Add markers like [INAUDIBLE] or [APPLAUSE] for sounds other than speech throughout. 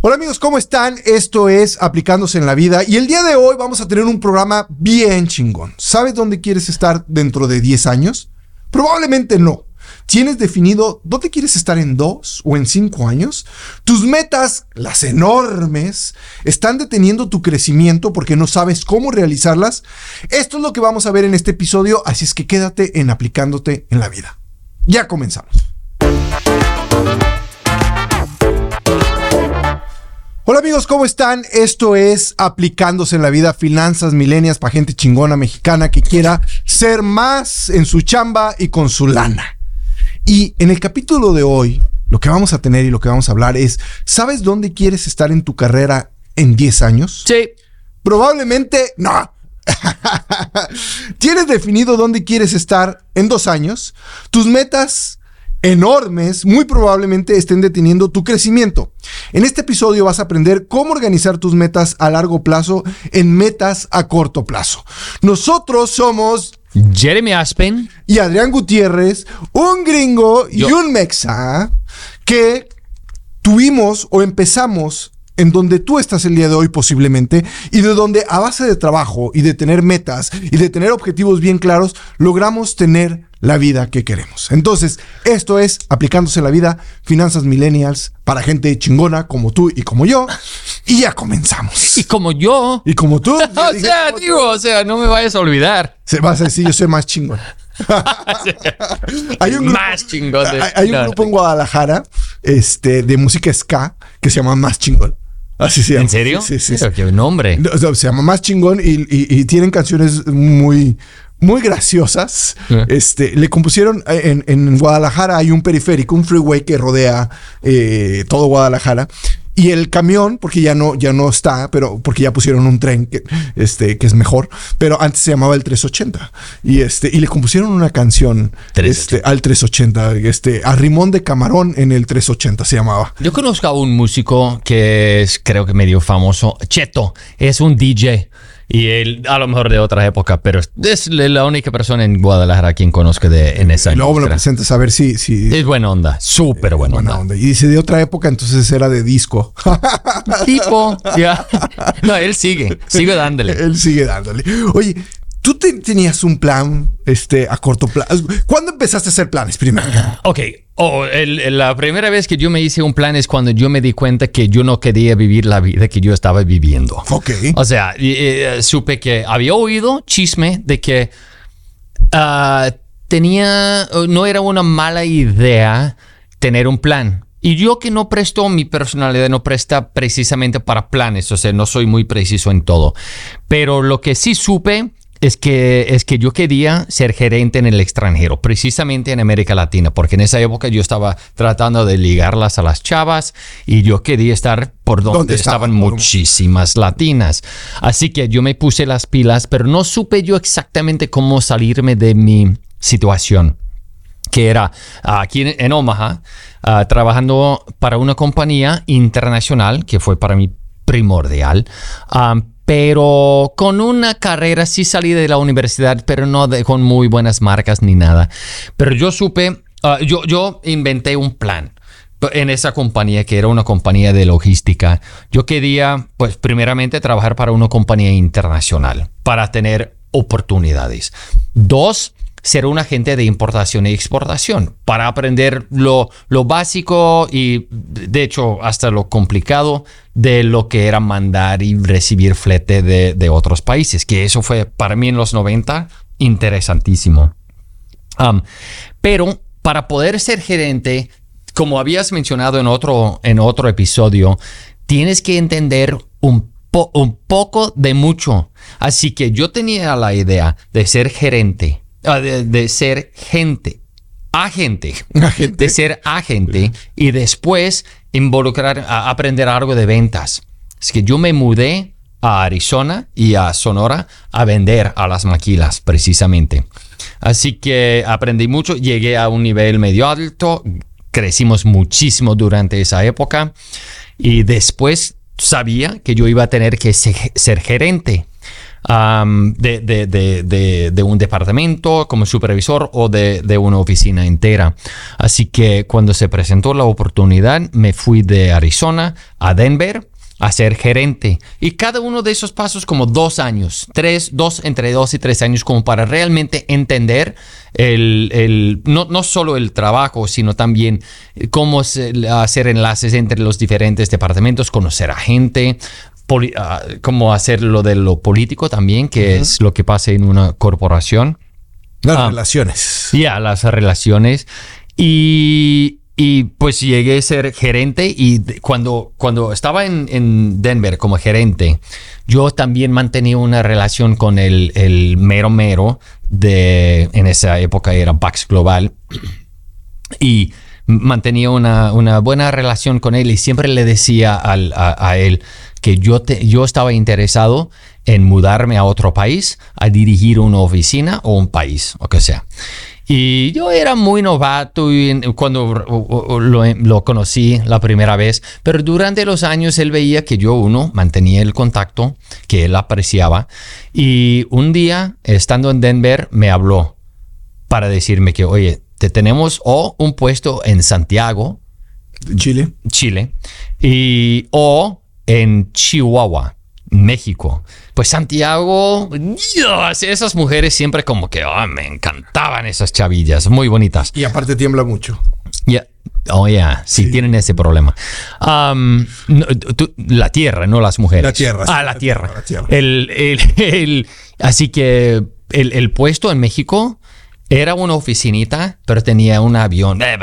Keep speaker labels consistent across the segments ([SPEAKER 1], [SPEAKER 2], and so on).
[SPEAKER 1] Hola amigos, ¿cómo están? Esto es Aplicándose en la Vida y el día de hoy vamos a tener un programa bien chingón. ¿Sabes dónde quieres estar dentro de 10 años? Probablemente no. ¿Tienes definido dónde quieres estar en dos o en cinco años? Tus metas, las enormes, están deteniendo tu crecimiento porque no sabes cómo realizarlas. Esto es lo que vamos a ver en este episodio, así es que quédate en aplicándote en la vida. Ya comenzamos. Hola amigos, ¿cómo están? Esto es Aplicándose en la Vida, Finanzas Milenias para gente chingona mexicana que quiera ser más en su chamba y con su lana. Y en el capítulo de hoy, lo que vamos a tener y lo que vamos a hablar es, ¿sabes dónde quieres estar en tu carrera en 10 años?
[SPEAKER 2] Sí.
[SPEAKER 1] Probablemente no. [LAUGHS] ¿Tienes definido dónde quieres estar en dos años? Tus metas enormes muy probablemente estén deteniendo tu crecimiento. En este episodio vas a aprender cómo organizar tus metas a largo plazo en metas a corto plazo. Nosotros somos
[SPEAKER 2] Jeremy Aspen
[SPEAKER 1] y Adrián Gutiérrez, un gringo y un mexa que tuvimos o empezamos en donde tú estás el día de hoy posiblemente y de donde a base de trabajo y de tener metas y de tener objetivos bien claros logramos tener la vida que queremos. Entonces, esto es aplicándose la vida, finanzas millennials para gente chingona como tú y como yo. Y ya comenzamos.
[SPEAKER 2] Y como yo.
[SPEAKER 1] Y como tú. [LAUGHS]
[SPEAKER 2] o sea, digo, o sea, no me vayas a olvidar.
[SPEAKER 1] Se vas a decir, yo soy más chingón. [LAUGHS]
[SPEAKER 2] hay un grupo, más chingón.
[SPEAKER 1] hay, un grupo en Guadalajara este, de música ska que se llama Más Chingón. Así se llama.
[SPEAKER 2] ¿En serio?
[SPEAKER 1] Sí, sí.
[SPEAKER 2] Qué nombre.
[SPEAKER 1] se llama Más Chingón y, y tienen canciones muy muy graciosas. Este, le compusieron eh, en, Guadalajara hay un periférico, un freeway que rodea eh, todo Guadalajara. Y el camión, porque ya no, ya no está, pero porque ya pusieron un tren que, este, que es mejor, pero antes se llamaba el 380. Y este, y le compusieron una canción este, al 380, este, a Rimón de Camarón en el 380 se llamaba.
[SPEAKER 2] Yo conozco a un músico que es, creo que medio famoso, Cheto, es un DJ. Y él, a lo mejor de otra época, pero es la única persona en Guadalajara a quien conozco de, en esa
[SPEAKER 1] y Luego me lo presentas a ver si... si
[SPEAKER 2] es buena onda, súper buena, onda.
[SPEAKER 1] Y dice de otra época, entonces era de disco.
[SPEAKER 2] Tipo. [LAUGHS] No, él sigue, sigue dándole.
[SPEAKER 1] él sigue dándole. Oye, tú tenías un plan este, a corto plazo. ¿Cuándo empezaste a hacer planes primero?
[SPEAKER 2] Ok, Oh, la primera vez que yo me hice un plan es cuando yo me di cuenta que yo no quería vivir la vida que yo estaba viviendo.
[SPEAKER 1] Ok.
[SPEAKER 2] O sea, eh, supe que había oído chisme de que ah, tenía, no era una mala idea tener un plan. Y yo que no presto, mi personalidad no presta precisamente para planes, o sea, no soy muy preciso en todo. Pero lo que sí supe es que, es que yo quería ser gerente en el extranjero, precisamente en América Latina, porque en esa época yo estaba tratando de ligarlas a las chavas y yo quería estar por donde estaban muchísimas latinas. Así que yo me puse las pilas, pero no supe yo exactamente cómo salirme de mi situación que era aquí en Omaha, ah, trabajando para una compañía internacional, que fue para mí primordial. Ah, pero con una carrera sí salí de la universidad, pero no con muy buenas marcas ni nada. Pero yo supe, ah, yo, yo inventé un plan en esa compañía que era una compañía de logística. Yo quería, pues, primeramente trabajar para una compañía internacional para tener oportunidades. Dos, ser un agente de importación y exportación para aprender lo, lo básico y de hecho hasta lo complicado de lo que era mandar y recibir flete de, otros países, que eso fue para mí en los 90 interesantísimo. pero para poder ser gerente, como habías mencionado en otro, en otro episodio, tienes que entender un, un poco de mucho. Así que yo tenía la idea de ser gerente Ah, de, ser gente, [LAUGHS] agente, de ser agente y después involucrar, a aprender algo de ventas. Es que yo me mudé a Arizona y a Sonora a vender a las maquilas precisamente. Así que aprendí mucho, llegué a un nivel medio alto, crecimos muchísimo durante esa época y después sabía que yo iba a tener que ser gerente de, de- de- de- un departamento como supervisor o de, una oficina entera. Así que cuando se presentó la oportunidad, me fui de Arizona a Denver a ser gerente. Y cada uno de esos pasos como dos años, tres, dos, entre dos y tres años, como para realmente entender el, el- no, no solo el trabajo, sino también cómo hacer enlaces entre los diferentes departamentos, conocer a gente, poli- ah, cómo hacer lo de lo político también, que es lo que pasa en una corporación.
[SPEAKER 1] Las
[SPEAKER 2] Ah.
[SPEAKER 1] relaciones.
[SPEAKER 2] Ya, las relaciones. Y, y, pues llegué a ser gerente y cuando, cuando estaba en, en Denver como gerente, yo también mantenía una relación con el, el mero mero de, en esa época era Pax Global [CLEARS THROAT] y mantenía una, una buena relación con él y siempre le decía al- a, él que yo, te- yo estaba interesado en mudarme a otro país, a dirigir una oficina o un país, o que sea. Y yo era muy novato cuando lo, lo conocí la primera vez, pero durante los años él veía que yo, uno, mantenía el contacto, que él apreciaba. Y un día, estando en Denver, me habló para decirme que, oye, te tenemos o un puesto en Santiago,
[SPEAKER 1] Chile.
[SPEAKER 2] Chile, y, o en Chihuahua, México. Pues Santiago, Dios, esas mujeres siempre como que ah, me encantaban esas chavillas, muy bonitas.
[SPEAKER 1] Y aparte tiembla mucho.
[SPEAKER 2] Ya, Oh, ya, sí, tienen ese problema. Am, no, tú- la tierra, no las mujeres.
[SPEAKER 1] La tierra, sí,
[SPEAKER 2] Ah, la
[SPEAKER 1] la
[SPEAKER 2] tierra.
[SPEAKER 1] tierra, la tierra.
[SPEAKER 2] El- el- [LAUGHS] el- así que el puesto en México era una oficinita, pero tenía un avión. Eh.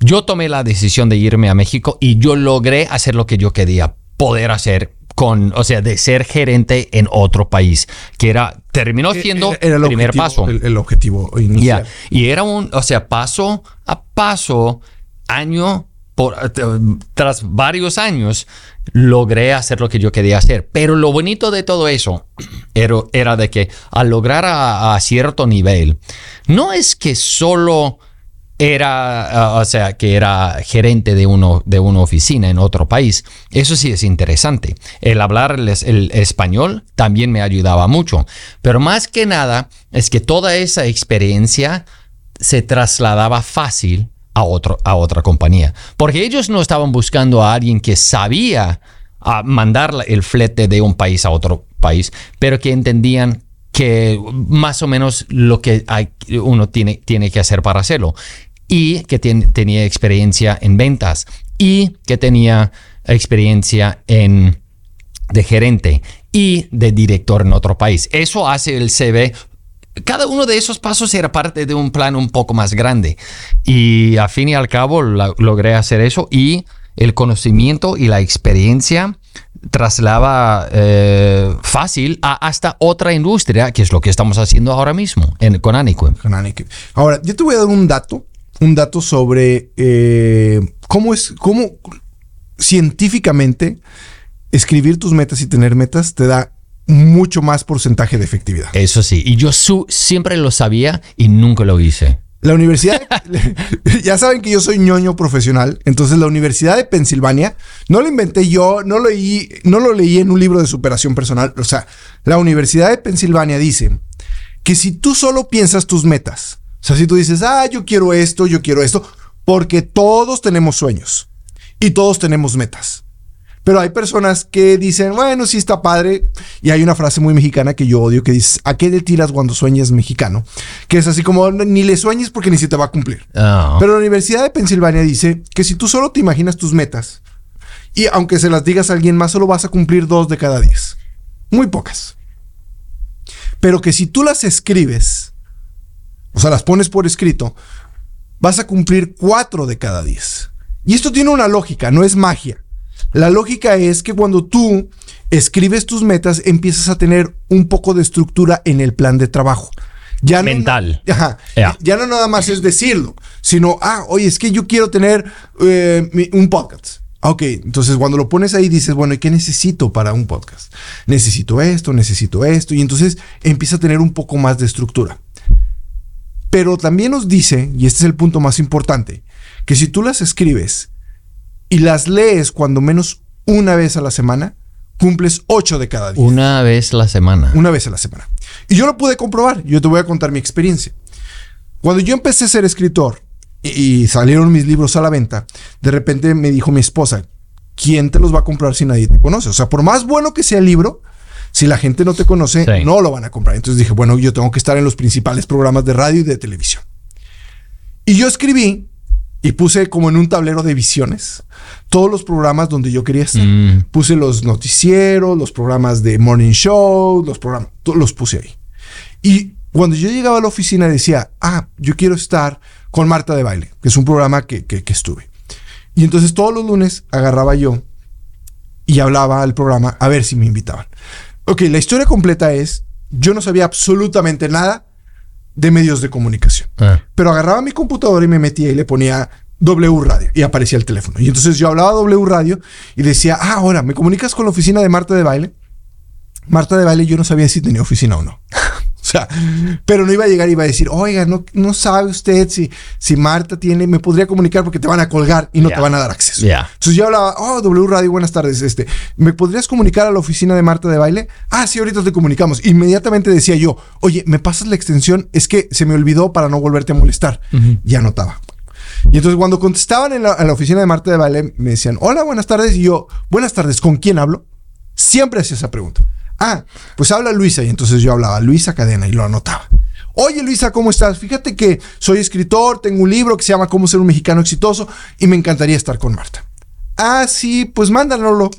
[SPEAKER 2] Yo tomé la decisión de irme a México y yo logré hacer lo que yo quería poder hacer con, o sea, de ser gerente en otro país, que era, terminó siendo
[SPEAKER 1] Era- era el
[SPEAKER 2] primer
[SPEAKER 1] objetivo-
[SPEAKER 2] paso.
[SPEAKER 1] El, el objetivo inicial.
[SPEAKER 2] Y era un, o sea, paso a paso, año por, tras varios años, logré hacer lo que yo quería hacer. Pero lo bonito de todo eso [CLEARS THROAT] era, era de que al lograr a, cierto nivel, no es que solo era, o sea, que era gerente de, uno, de una oficina en otro país. Eso sí es interesante. El hablar el, el español también me ayudaba mucho. Pero más que nada es que toda esa experiencia se trasladaba fácil a, otro, a otra compañía. Porque ellos no estaban buscando a alguien que sabía ah, mandar el flete de un país a otro país, pero que entendían que más o menos lo que uno tiene, tiene que hacer para hacerlo. Y que tenía experiencia en ventas y que tenía experiencia en de gerente y de director en otro país. Eso hace el CV. Cada uno de esos pasos era parte de un plan un poco más grande. Y a fin y al cabo logré hacer eso y el conocimiento y la experiencia traslaba eh, fácil a hasta otra industria, que es lo que estamos haciendo ahora mismo en, con Aniquen.
[SPEAKER 1] con. Ahora, yo te voy a dar un dato, un dato sobre eh, cómo es, cómo científicamente escribir tus metas y tener metas te da mucho más porcentaje de efectividad.
[SPEAKER 2] Eso sí, y yo su- siempre lo sabía y nunca lo hice.
[SPEAKER 1] La universidad, [LAUGHS] ya saben que yo soy ñoño profesional, entonces la Universidad de Pensilvania no lo inventé yo, no lo leí, no lo leí en un libro de superación personal, o sea, la Universidad de Pensilvania dice que si tú solo piensas tus metas, o sea, si tú dices, ah, yo quiero esto, yo quiero esto, porque todos tenemos sueños y todos tenemos metas. Pero hay personas que dicen, bueno, sí está padre. Y hay una frase muy mexicana que yo odio que dice, ¿a qué le tiras cuando sueñas mexicano? Que es así como, ni le sueñes porque ni se te va a cumplir.
[SPEAKER 2] Ah.
[SPEAKER 1] Pero la Universidad de Pensilvania dice que si tú solo te imaginas tus metas, y aunque se las digas a alguien más, solo vas a cumplir dos de cada diez. Muy pocas. Pero que si tú las escribes, o sea, las pones por escrito, vas a cumplir cuatro de cada diez. Y esto tiene una lógica, no es magia. La lógica es que cuando tú escribes tus metas, empiezas a tener un poco de estructura en el plan de trabajo. Ya no-
[SPEAKER 2] Mental.
[SPEAKER 1] Ajá.
[SPEAKER 2] Ya.
[SPEAKER 1] Ya no nada más es decirlo, sino, ah, oye, es que yo quiero tener eh, un podcast. Ah, Ok, entonces cuando lo pones ahí dices, bueno, ¿y qué necesito para un podcast? Necesito esto, necesito esto, y entonces empieza a tener un poco más de estructura. Pero también nos dice, y este es el punto más importante, que si tú las escribes y las lees cuando menos una vez a la semana, cumples 8 de cada 10.
[SPEAKER 2] Una vez la semana.
[SPEAKER 1] Una vez a la semana. Y yo lo pude comprobar. Yo te voy a contar mi experiencia. Cuando yo empecé a ser escritor y, y salieron mis libros a la venta, de repente me dijo mi esposa, ¿quién te los va a comprar si nadie te conoce? O sea, por más bueno que sea el libro, si la gente no te conoce,
[SPEAKER 2] Sí.
[SPEAKER 1] no lo van a comprar. Entonces dije, bueno, yo tengo que estar en los principales programas de radio y de televisión. Y yo escribí y puse como en un tablero de visiones todos los programas donde yo quería estar.
[SPEAKER 2] Mm.
[SPEAKER 1] Puse los noticieros, los programas de morning show, los programas, los puse ahí. Y cuando yo llegaba a la oficina decía, ah, yo quiero estar con Marta de Baile, que es un programa que, que- que estuve. Y entonces todos los lunes agarraba yo y hablaba al programa a ver si me invitaban. Ok, la historia completa es, yo no sabía absolutamente nada de medios de comunicación.
[SPEAKER 2] Ah.
[SPEAKER 1] Pero agarraba mi computadora y me metía y le ponía W Radio y aparecía el teléfono. Y entonces yo hablaba W Radio y decía, ah, ahora, ¿me comunicas con la oficina de Marta de Baile? Marta de Baile yo no sabía si tenía oficina o no. O sea, pero no iba a llegar y iba a decir, oiga, no, no sabe usted si, si Marta tiene, me podría comunicar porque te van a colgar y no
[SPEAKER 2] Ya.
[SPEAKER 1] te van a dar acceso.
[SPEAKER 2] Ya.
[SPEAKER 1] Entonces yo hablaba, oh, W Radio, buenas tardes, este, ¿me podrías comunicar a la oficina de Marta de Baile? Ah, sí, ahorita te comunicamos. Inmediatamente decía yo, oye, ¿me pasas la extensión? Es que se me olvidó para no volverte a molestar. Y anotaba. Y entonces cuando contestaban en la, en la oficina de Marta de Baile, me decían, hola, buenas tardes. Y yo, buenas tardes, ¿con quién hablo? Siempre hacía esa pregunta. Ah, pues habla Luisa. Y entonces yo hablaba, Luisa Cadena, y lo anotaba. Oye Luisa, ¿cómo estás? Fíjate que soy escritor, tengo un libro que se llama Cómo ser un mexicano exitoso y me encantaría estar con Marta. Ah, sí, pues mándanoslo.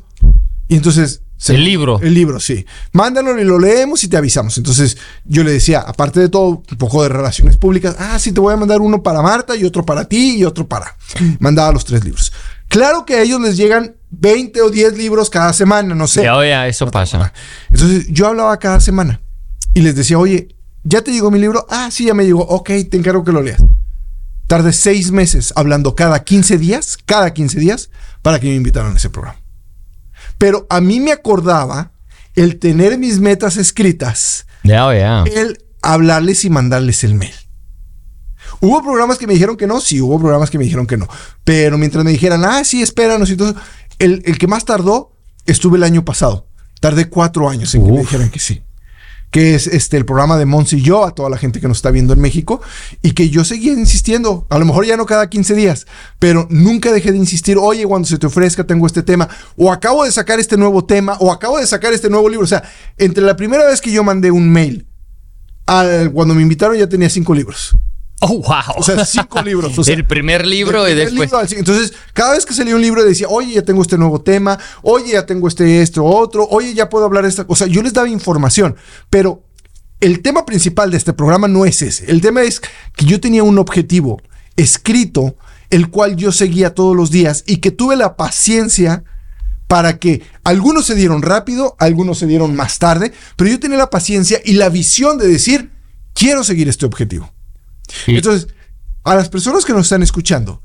[SPEAKER 1] Y entonces...
[SPEAKER 2] El libro.
[SPEAKER 1] El libro, sí. Mándanoslo y lo leemos y te avisamos. Entonces yo le decía, aparte de todo, un poco de relaciones públicas, ah, sí, te voy a mandar uno para Marta y otro para ti y otro para... Mandaba los tres libros. Claro que a ellos les llegan 20 o 10 libros cada semana, no sé.
[SPEAKER 2] Ya, oye, eso pasa.
[SPEAKER 1] Entonces yo hablaba cada semana y les decía, oye, ¿ya te llegó mi libro? Ah, sí, ya me llegó. Ok, te encargo que lo leas. Tardé seis meses hablando cada 15 días, cada 15 días, para que me invitaran a ese programa. Pero a mí me acordaba el tener mis metas escritas,
[SPEAKER 2] Ya, ya.
[SPEAKER 1] el hablarles y mandarles el mail. Hubo programas que me dijeron que no, sí, hubo programas que me dijeron que no. Pero mientras me dijeran, ah, sí, espéranos y todo, el, el que más tardó estuve el año pasado. Tardé cuatro años en que me
[SPEAKER 2] Uf.
[SPEAKER 1] dijeran que sí. Que es este el programa de Monsi y yo, a toda la gente que nos está viendo en México, y que yo seguía insistiendo. A lo mejor ya no cada 15 días, pero nunca dejé de insistir. Oye, cuando se te ofrezca, tengo este tema, o acabo de sacar este nuevo tema, o acabo de sacar este nuevo libro. O sea, entre la primera vez que yo mandé un mail al cuando me invitaron, ya tenía cinco libros.
[SPEAKER 2] Oh, wow.
[SPEAKER 1] O sea, cinco [LAUGHS] libros. o sea,
[SPEAKER 2] el primer libro
[SPEAKER 1] del
[SPEAKER 2] y
[SPEAKER 1] primer
[SPEAKER 2] después.
[SPEAKER 1] libro al siguiente. Entonces, cada vez que salía un libro decía, oye, ya tengo este nuevo tema, oye, ya tengo este, esto, otro, oye, ya puedo hablar de esta cosa. Yo les daba información, pero el tema principal de este programa no es ese. El tema es que yo tenía un objetivo escrito, el cual yo seguía todos los días y que tuve la paciencia para que algunos se dieron rápido, algunos se dieron más tarde, pero yo tenía la paciencia y la visión de decir, quiero seguir este objetivo. Entonces, a las personas que nos están escuchando,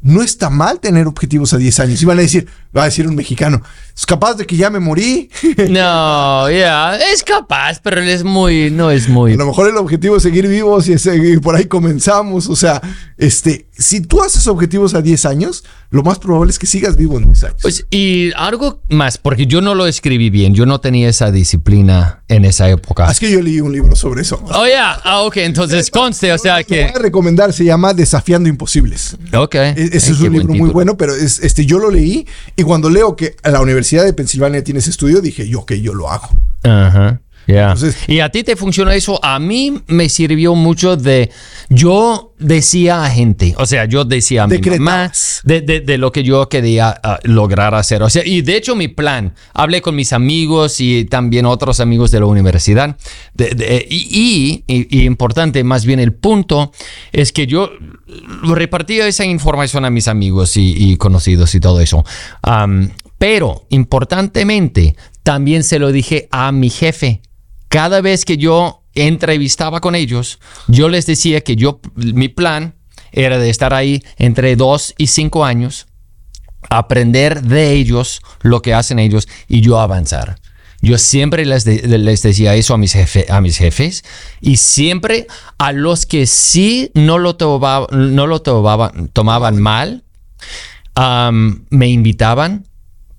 [SPEAKER 1] no está mal tener objetivos a 10 años. Y van a decir, va a decir un mexicano, es capaz de que ya me morí. [LAUGHS]
[SPEAKER 2] No, ya, es capaz, pero es muy, no es
[SPEAKER 1] A
[SPEAKER 2] muy.
[SPEAKER 1] lo mejor el objetivo es seguir vivos y, seguir- por ahí comenzamos. O sea, este, si tú haces objetivos a 10 años, lo más probable es que sigas vivo en 10 años.
[SPEAKER 2] Pues, y algo más, porque yo no lo escribí bien, yo no tenía esa disciplina en esa época.
[SPEAKER 1] es que yo leí un libro sobre eso.
[SPEAKER 2] Oh, ya, ah, ok, entonces [LAUGHS] conste, o sea
[SPEAKER 1] Lo
[SPEAKER 2] que.
[SPEAKER 1] voy a recomendar, se llama Desafiando Imposibles.
[SPEAKER 2] Ok.
[SPEAKER 1] E- Ese es un libro muy bueno, pero es, este, yo lo leí y cuando leo que la Universidad de Pensilvania tiene ese estudio, dije yo que yo lo hago.
[SPEAKER 2] Ajá. Ya.
[SPEAKER 1] Entonces-
[SPEAKER 2] y a ti te funciona eso. A mí me sirvió mucho de. Yo decía a gente, o sea, yo decía a mi mamá de, de- de lo que yo quería ah, lograr hacer. O sea, y de hecho, mi plan, hablé con mis amigos y también otros amigos de la universidad. de- y, y- y- importante, más bien el punto es que yo repartía esa información a mis amigos y, y conocidos y todo eso. Am, pero, importantemente, también se lo dije a mi jefe. Cada vez que yo entrevistaba con ellos, yo les decía que yo, mi plan era de estar ahí entre dos y cinco años, aprender de ellos lo que hacen ellos y yo avanzar. Yo siempre les, de- les decía eso a mis, jefes y siempre a los que sí no lo, tomaban mal, me invitaban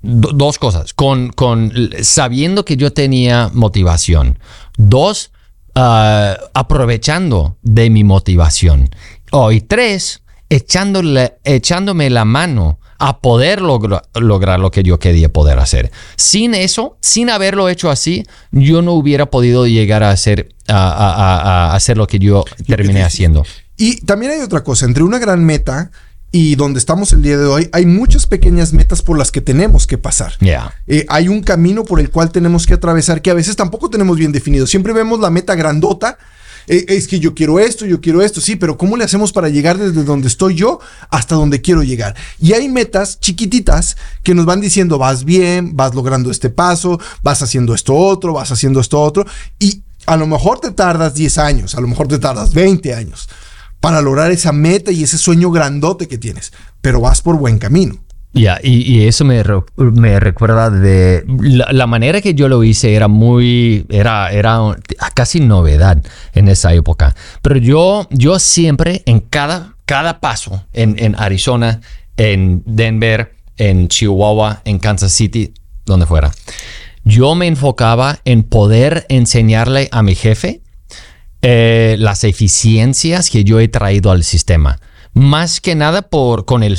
[SPEAKER 2] do- dos cosas. Con, con sabiendo que yo tenía motivación. Dos, ah, aprovechando de mi motivación. Oh, y tres, echándole, echándome la mano a poder logra- lograr lo que yo quería poder hacer. Sin eso, sin haberlo hecho así, yo no hubiera podido llegar a hacer, a- a hacer lo que yo terminé haciendo.
[SPEAKER 1] Y también hay otra cosa, entre una gran meta y donde estamos el día de hoy, hay muchas pequeñas metas por las que tenemos que pasar.
[SPEAKER 2] Yeah.
[SPEAKER 1] Eh, hay un camino por el cual tenemos que atravesar que a veces tampoco tenemos bien definido. Siempre vemos la meta grandota. eh, es que yo quiero esto, yo quiero esto, sí, pero ¿cómo le hacemos para llegar desde donde estoy yo hasta donde quiero llegar? Y hay metas chiquititas que nos van diciendo, vas bien, vas logrando este paso, vas haciendo esto otro, vas haciendo esto otro, y a lo mejor te tardas 10 años, a lo mejor te tardas 20 años para lograr esa meta y ese sueño grandote que tienes, pero vas por buen camino.
[SPEAKER 2] Ya, y, y eso me, me recuerda de la, la manera que yo lo hice era muy, era, era casi novedad en esa época. Pero yo, yo siempre en cada, cada paso en, en Arizona, en Denver, en Chihuahua, en Kansas City, donde fuera, yo me enfocaba en poder enseñarle a mi jefe eh, las eficiencias que yo he traído al sistema. Más que nada por con el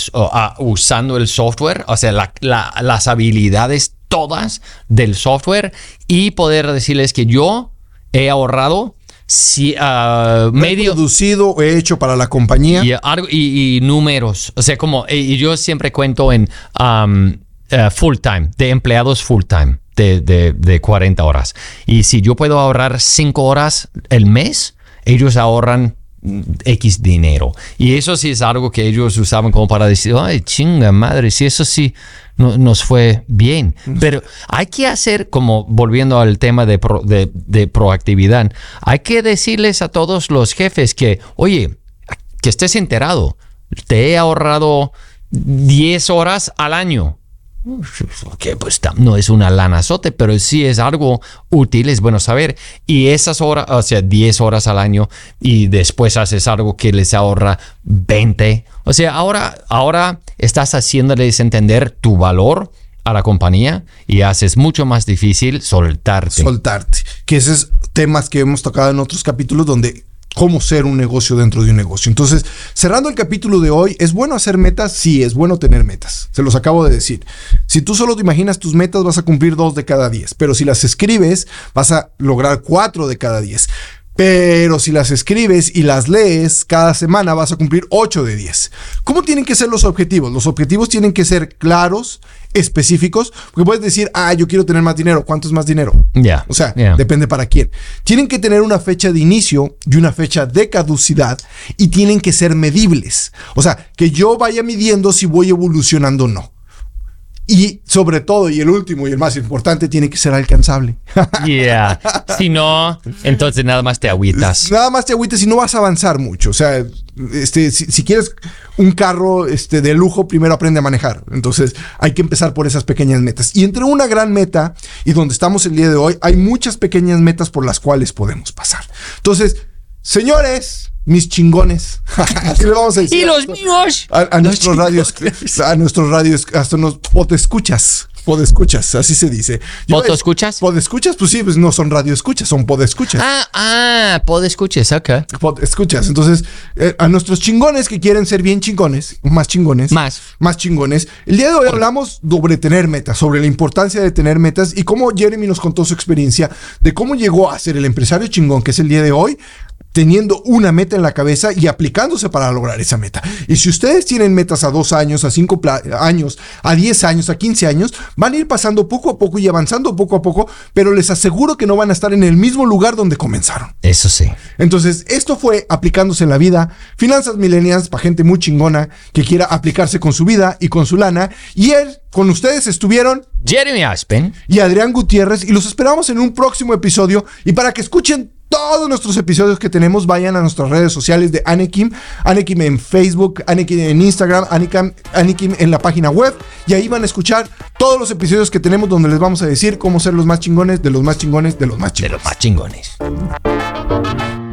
[SPEAKER 2] usando el software, o sea, la- la- las habilidades todas del software y poder decirles que yo he ahorrado si, ah, medio
[SPEAKER 1] producido o hecho para la compañía.
[SPEAKER 2] y, algo- y- y números. O sea, como y- yo siempre cuento en um, eh, full time, de empleados full time, de, de, de 40 horas. Y si yo puedo ahorrar 5 horas el mes, ellos ahorran mm, X dinero. Y eso sí es algo que ellos usaban como para decir, ay, chinga madre, si eso sí no- nos fue bien. Pero hay que hacer, como volviendo al tema de, pro- de- de proactividad, hay que decirles a todos los jefes que, oye, que estés enterado, te he ahorrado 10 horas al año. Que pues no es una lanazote, pero sí es algo útil, es bueno saber. Y esas horas, o sea, 10 horas al año y después haces algo que les ahorra 20. O sea, ahora, ahora estás haciéndoles entender tu valor a la compañía y haces mucho más difícil soltarte.
[SPEAKER 1] soltarte. Que ese es temas que hemos tocado en otros capítulos donde cómo ser un negocio dentro de un negocio. Entonces, cerrando el capítulo de hoy, ¿es bueno hacer metas? Sí, es bueno tener metas. Se los acabo de decir. Si tú solo te imaginas tus metas, vas a cumplir dos de cada diez. Pero si las escribes, vas a lograr cuatro de cada diez. Pero si las escribes y las lees cada semana, vas a cumplir 8 de 10. ¿Cómo tienen que ser los objetivos? Los objetivos tienen que ser claros, específicos, porque puedes decir, ah, yo quiero tener más dinero. ¿Cuánto es más dinero?
[SPEAKER 2] Ya,
[SPEAKER 1] O sea, depende para quién. Tienen que tener una fecha de inicio y una fecha de caducidad y tienen que ser medibles. O sea, que yo vaya midiendo si voy evolucionando o no. Y sobre todo, y el último y el más importante, tiene que ser alcanzable. [LAUGHS]
[SPEAKER 2] Yeah. Si no, entonces nada más te agüitas.
[SPEAKER 1] Nada más te agüites y no vas a avanzar mucho. O sea, este, si, si quieres un carro este, de lujo, primero aprende a manejar. Entonces hay que empezar por esas pequeñas metas. Y entre una gran meta y donde estamos el día de hoy, hay muchas pequeñas metas por las cuales podemos pasar. Entonces, señores, mis chingones. [LAUGHS] Así le vamos a decir.
[SPEAKER 2] Y los míos.
[SPEAKER 1] A, a
[SPEAKER 2] Los
[SPEAKER 1] nuestros radios, a nuestros radios, hasta nos podescuchas, podescuchas, así se dice. Yo-
[SPEAKER 2] ¿Podescuchas?
[SPEAKER 1] Podescuchas, pues sí, pues no son radioescuchas, son podescuchas.
[SPEAKER 2] Ah, ah, puedo escuchar, ok.
[SPEAKER 1] Pod- escuchas. Entonces, eh, a nuestros chingones que quieren ser bien chingones, más chingones,
[SPEAKER 2] Más.
[SPEAKER 1] más chingones. El día de hoy hablamos sobre tener metas, sobre la importancia de tener metas y cómo Jeremy nos contó su experiencia de cómo llegó a ser el empresario chingón que es el día de hoy teniendo una meta en la cabeza y aplicándose para lograr esa meta. Y si ustedes tienen metas a dos años, a cinco años, a 10 años, a 15 años, van a ir pasando poco a poco y avanzando poco a poco, pero les aseguro que no van a estar en el mismo lugar donde comenzaron.
[SPEAKER 2] Eso sí.
[SPEAKER 1] Entonces, esto fue aplicándose en la vida, finanzas millennials para gente muy chingona que quiera aplicarse con su vida y con su lana. Y él, con ustedes estuvieron
[SPEAKER 2] Jeremy Aspen.
[SPEAKER 1] y Adrián Gutiérrez y los esperamos en un próximo episodio. Y para que escuchen todos nuestros episodios que tenemos, vayan a nuestras redes sociales de Anekim, Anekim en Facebook, Anekim en Instagram, Anekim, Anekim en la página web. Y ahí van a escuchar todos los episodios que tenemos donde les vamos a decir cómo ser los más chingones, de los más chingones, de los más
[SPEAKER 2] De
[SPEAKER 1] chingones.
[SPEAKER 2] los más chingones.